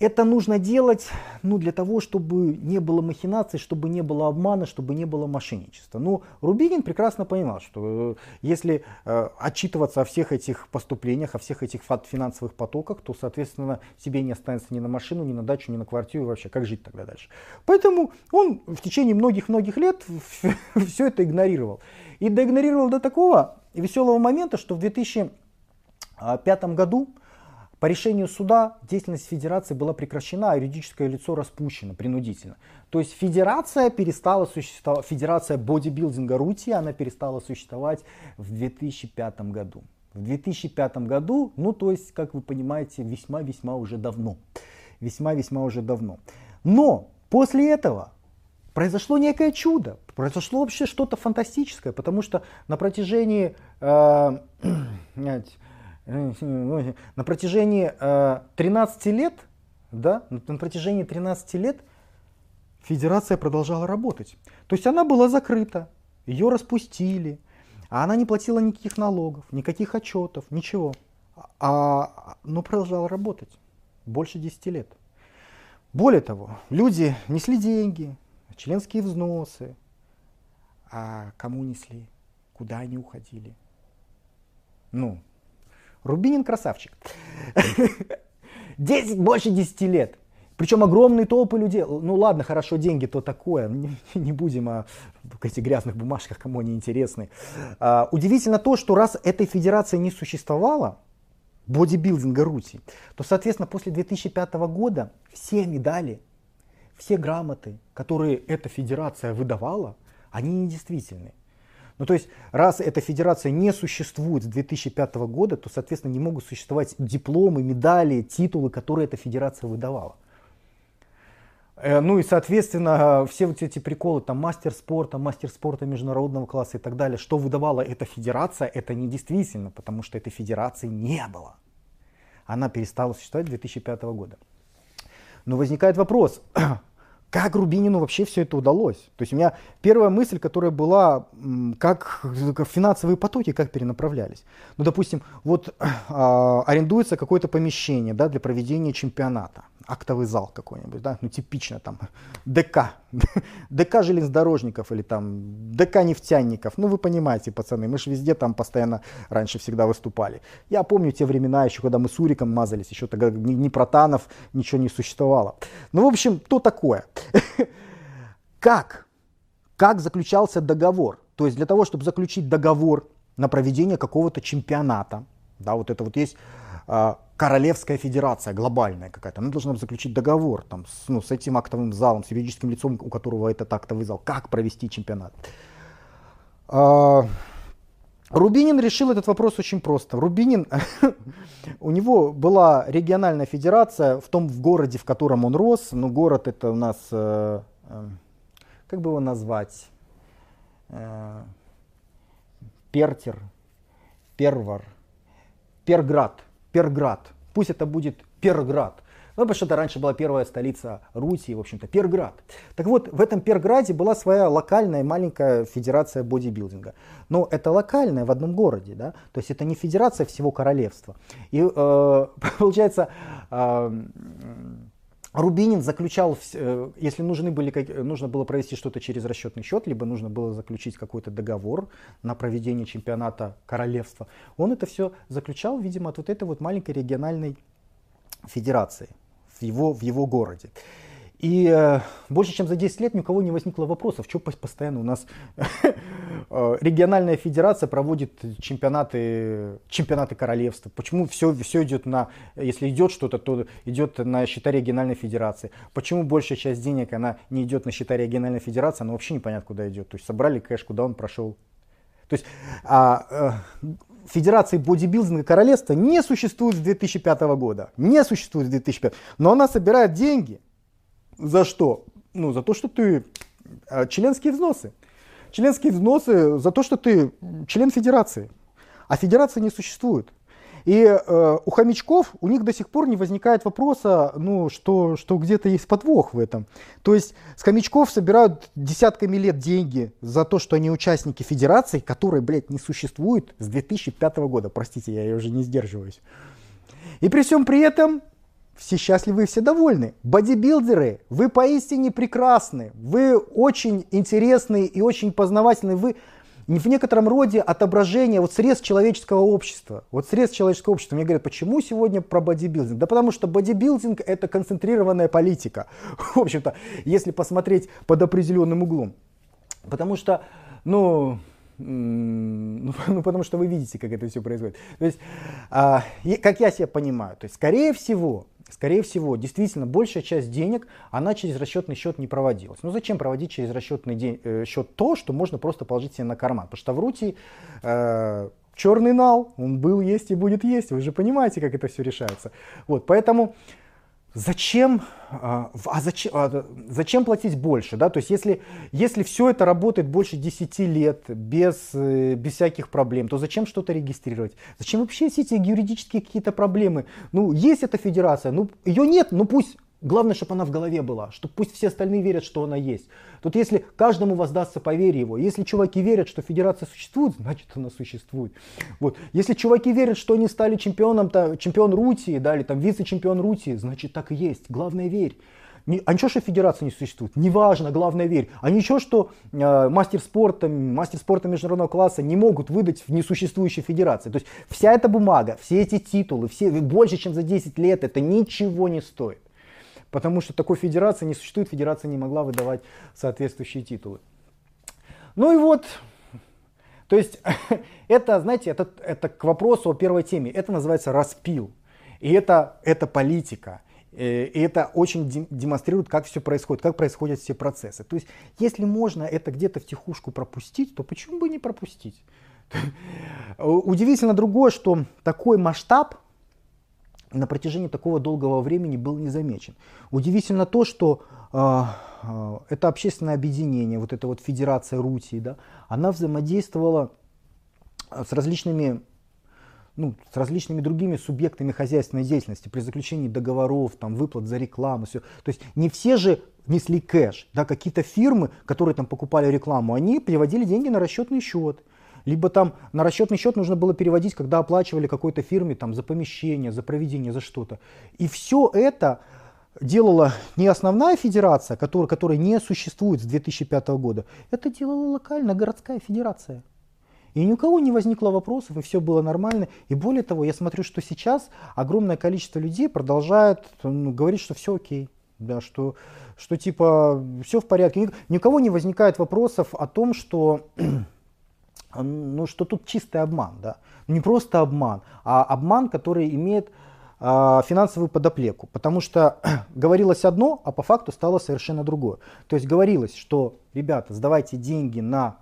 это нужно делать ну, для того, чтобы не было махинаций, чтобы не было обмана, чтобы не было мошенничества. Ну, Рубинин прекрасно понимал, что э, если э, отчитываться о всех этих поступлениях, о всех этих финансовых потоках, то, соответственно, себе не останется ни на машину, ни на дачу, ни на квартиру вообще. Как жить тогда дальше? Поэтому он в течение многих-многих лет все это игнорировал. И доигнорировал до такого веселого момента, что в 2005 году по решению суда деятельность федерации была прекращена, а юридическое лицо распущено принудительно. То есть федерация перестала существовать, федерация бодибилдинга Рути, она перестала существовать в 2005 году. В 2005 году, ну то есть, как вы понимаете, весьма-весьма уже давно. Весьма-весьма уже давно. Но после этого произошло некое чудо, произошло вообще что-то фантастическое, потому что на протяжении э, на протяжении 13 э, лет, да, на протяжении 13 лет федерация продолжала работать. То есть она была закрыта, ее распустили, а она не платила никаких налогов, никаких отчетов, ничего. А, но продолжала работать больше 10 лет. Более того, люди несли деньги, членские взносы. А кому несли? Куда они уходили? Ну, Рубинин красавчик. 10, больше 10 лет. Причем огромные толпы людей. Ну ладно, хорошо, деньги то такое. Не, не будем о этих грязных бумажках, кому они интересны. А, удивительно то, что раз этой федерации не существовало, бодибилдинга Руси, то, соответственно, после 2005 года все медали, все грамоты, которые эта федерация выдавала, они недействительны. Ну то есть, раз эта федерация не существует с 2005 года, то, соответственно, не могут существовать дипломы, медали, титулы, которые эта федерация выдавала. Э, ну и, соответственно, все вот эти приколы, там, мастер спорта, мастер спорта международного класса и так далее, что выдавала эта федерация, это недействительно, потому что этой федерации не было. Она перестала существовать 2005 года. Но возникает вопрос, как Рубинину вообще все это удалось? То есть у меня первая мысль, которая была, как, финансовые потоки, как перенаправлялись. Ну, допустим, вот а, арендуется какое-то помещение да, для проведения чемпионата актовый зал какой-нибудь, да, ну типично там ДК, ДК железнодорожников или там ДК нефтяников, ну вы понимаете, пацаны, мы же везде там постоянно раньше всегда выступали. Я помню те времена еще, когда мы с Уриком мазались, еще тогда ни, ни протанов, ничего не существовало. Ну, в общем, то такое. Как? Как заключался договор? То есть для того, чтобы заключить договор на проведение какого-то чемпионата, да, вот это вот есть а, королевская федерация глобальная какая-то, она должна заключить договор там, с, ну, с этим актовым залом, с юридическим лицом, у которого этот актовый зал, как провести чемпионат. А, Рубинин решил этот вопрос очень просто. Рубинин, у него была региональная федерация в том в городе, в котором он рос. Ну, город это у нас, э, э, как бы его назвать? Э, Пертер, Первар, Перград. Перград. Пусть это будет Перград. Ну, потому что это раньше была первая столица Русии, в общем-то, Перград. Так вот, в этом Перграде была своя локальная маленькая федерация бодибилдинга. Но это локальная в одном городе, да, то есть это не федерация всего королевства. И э, получается, э, Рубинин заключал, э, если нужны были, нужно было провести что-то через расчетный счет, либо нужно было заключить какой-то договор на проведение чемпионата королевства, он это все заключал, видимо, от вот этой вот маленькой региональной федерации в его, в его городе. И э, больше чем за 10 лет ни у кого не возникло вопросов, что постоянно у нас э, региональная федерация проводит чемпионаты, чемпионаты королевства. Почему все, все идет на, если идет что-то, то идет на счета региональной федерации. Почему большая часть денег, она не идет на счета региональной федерации, она вообще непонятно куда идет. То есть собрали кэш, куда он прошел. То есть а, э, Федерации бодибилдинга королевства не существует с 2005 года. Не существует с 2005. Но она собирает деньги за что? Ну, за то, что ты э, членские взносы. Членские взносы за то, что ты член федерации. А федерации не существует. И э, у хомячков у них до сих пор не возникает вопроса, ну, что, что где-то есть подвох в этом. То есть с хомячков собирают десятками лет деньги за то, что они участники федерации, которая, блядь, не существует с 2005 года. Простите, я уже не сдерживаюсь. И при всем при этом все счастливы и все довольны. Бодибилдеры, вы поистине прекрасны, вы очень интересны и очень познавательны, вы в некотором роде отображение вот средств человеческого общества. Вот средств человеческого общества. Мне говорят, почему сегодня про бодибилдинг? Да потому что бодибилдинг это концентрированная политика. В общем-то, если посмотреть под определенным углом. Потому что, ну, ну, потому что вы видите, как это все происходит. То есть, а, как я себя понимаю, то есть, скорее всего, скорее всего, действительно, большая часть денег, она через расчетный счет не проводилась. Ну зачем проводить через расчетный день, э, счет то, что можно просто положить себе на карман? Потому что в Рутии э, черный нал, он был, есть и будет есть. Вы же понимаете, как это все решается. Вот, поэтому Зачем, а, а зачем, а зачем платить больше? Да? То есть если, если все это работает больше 10 лет без, э, без всяких проблем, то зачем что-то регистрировать? Зачем вообще все эти юридические какие-то проблемы? Ну, есть эта федерация, ну, ее нет, ну пусть Главное, чтобы она в голове была, чтобы пусть все остальные верят, что она есть. Тут если каждому воздастся по вере его, если чуваки верят, что федерация существует, значит она существует. Вот. Если чуваки верят, что они стали чемпионом, то, чемпион Рутии, да, или там вице-чемпион Рутии, значит так и есть. Главное верь. Не, а ничего, что федерация не существует, неважно, главное верь. А ничего, что э, мастер спорта, мастер спорта международного класса не могут выдать в несуществующей федерации. То есть вся эта бумага, все эти титулы, все, больше, чем за 10 лет, это ничего не стоит. Потому что такой федерации не существует, федерация не могла выдавать соответствующие титулы. Ну и вот, то есть это, знаете, это, это к вопросу о первой теме, это называется распил. И это, это политика. Э, и это очень демонстрирует, как все происходит, как происходят все процессы. То есть, если можно это где-то в тихушку пропустить, то почему бы не пропустить? Удивительно другое, что такой масштаб на протяжении такого долгого времени был не замечен. Удивительно то, что э, это общественное объединение, вот эта вот федерация Рутии, да, она взаимодействовала с различными ну, с различными другими субъектами хозяйственной деятельности при заключении договоров, там, выплат за рекламу, все. То есть не все же несли кэш, да, какие-то фирмы, которые там покупали рекламу, они переводили деньги на расчетный счет либо там на расчетный счет нужно было переводить, когда оплачивали какой-то фирме там, за помещение, за проведение, за что-то. И все это делала не основная федерация, которая, которая не существует с 2005 года, это делала локальная городская федерация. И ни у кого не возникло вопросов, и все было нормально. И более того, я смотрю, что сейчас огромное количество людей продолжает ну, говорить, что все окей. Да, что, что типа все в порядке. Ни, у кого не возникает вопросов о том, что ну, что тут чистый обман, да. Не просто обман, а обман, который имеет э, финансовую подоплеку. Потому что говорилось одно, а по факту стало совершенно другое. То есть говорилось, что, ребята, сдавайте деньги на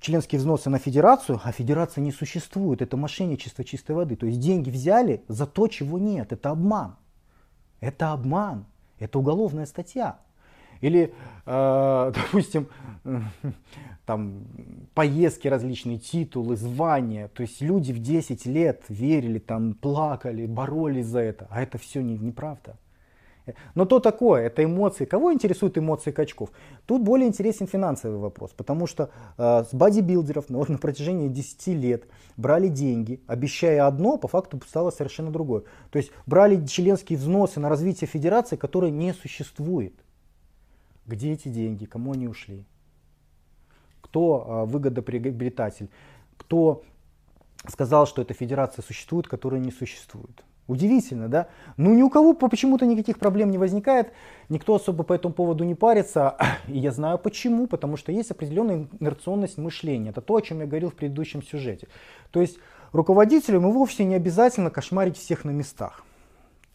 членские взносы на федерацию, а федерация не существует. Это мошенничество чистой воды. То есть деньги взяли за то, чего нет. Это обман. Это обман. Это уголовная статья. Или, э, допустим, там поездки различные, титулы, звания. То есть люди в 10 лет верили, там плакали, боролись за это. А это все не, неправда. Но то такое, это эмоции. Кого интересуют эмоции качков? Тут более интересен финансовый вопрос, потому что э, с бодибилдеров ну, на протяжении 10 лет брали деньги, обещая одно, по факту стало совершенно другое. То есть брали членские взносы на развитие федерации, которой не существует. Где эти деньги, кому они ушли? Кто э, выгодоприобретатель? Кто сказал, что эта федерация существует, которая не существует? Удивительно, да? Ну ни у кого почему-то никаких проблем не возникает, никто особо по этому поводу не парится. И я знаю почему, потому что есть определенная инерционность мышления. Это то, о чем я говорил в предыдущем сюжете. То есть руководителю ему вовсе не обязательно кошмарить всех на местах.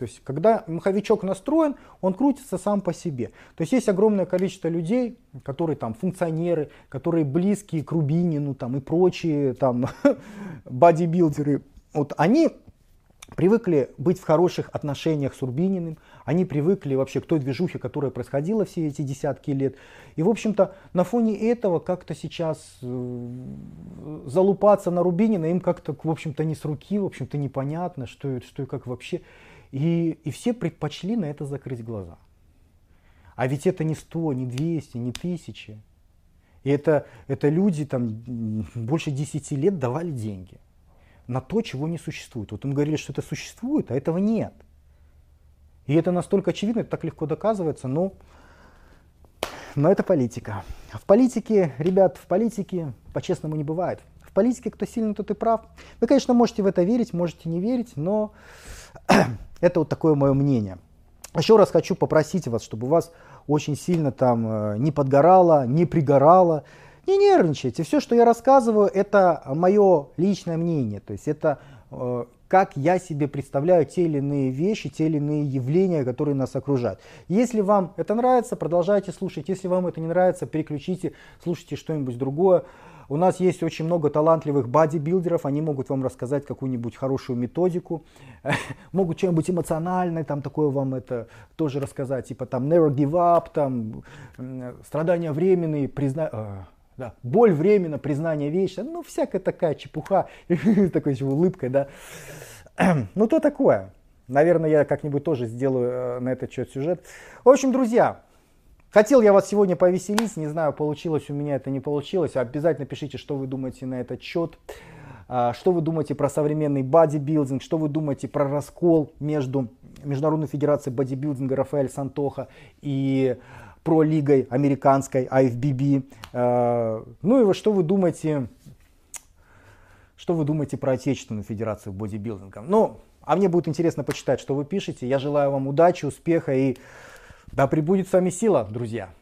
То есть, когда маховичок настроен, он крутится сам по себе. То есть, есть огромное количество людей, которые там функционеры, которые близкие к Рубинину там, и прочие там бодибилдеры. Вот они привыкли быть в хороших отношениях с Урбининым, они привыкли вообще к той движухе, которая происходила все эти десятки лет. И, в общем-то, на фоне этого как-то сейчас э, залупаться на Рубинина им как-то, в общем-то, не с руки, в общем-то, непонятно, что, что и как вообще. И, и все предпочли на это закрыть глаза. А ведь это не 100, не 200, не 1000. И это, это люди там больше 10 лет давали деньги на то, чего не существует. Вот им говорили, что это существует, а этого нет. И это настолько очевидно, это так легко доказывается, но, но это политика. В политике, ребят, в политике по-честному не бывает. В политике кто сильный, тот и прав. Вы, конечно, можете в это верить, можете не верить, но это вот такое мое мнение. Еще раз хочу попросить вас, чтобы у вас очень сильно там э, не подгорало, не пригорало, не нервничайте. Все, что я рассказываю, это мое личное мнение. То есть это э, как я себе представляю те или иные вещи, те или иные явления, которые нас окружают. Если вам это нравится, продолжайте слушать. Если вам это не нравится, переключите, слушайте что-нибудь другое. У нас есть очень много талантливых бодибилдеров, они могут вам рассказать какую-нибудь хорошую методику, могут что-нибудь эмоциональное, там такое вам это тоже рассказать, типа там never give up, там страдания временные, призна... А, да. Боль временно, признание вечное, ну всякая такая чепуха, такой улыбкой, да. ну то такое. Наверное, я как-нибудь тоже сделаю э, на этот счет сюжет. В общем, друзья, хотел я вас сегодня повеселить, не знаю, получилось у меня это, не получилось. Обязательно пишите, что вы думаете на этот счет. А, что вы думаете про современный бодибилдинг? Что вы думаете про раскол между Международной Федерацией бодибилдинга Рафаэль Сантоха и про лигой американской IFBB. Э, ну и что вы думаете, что вы думаете про отечественную федерацию бодибилдинга? Ну, а мне будет интересно почитать, что вы пишете. Я желаю вам удачи, успеха и да пребудет с вами сила, друзья.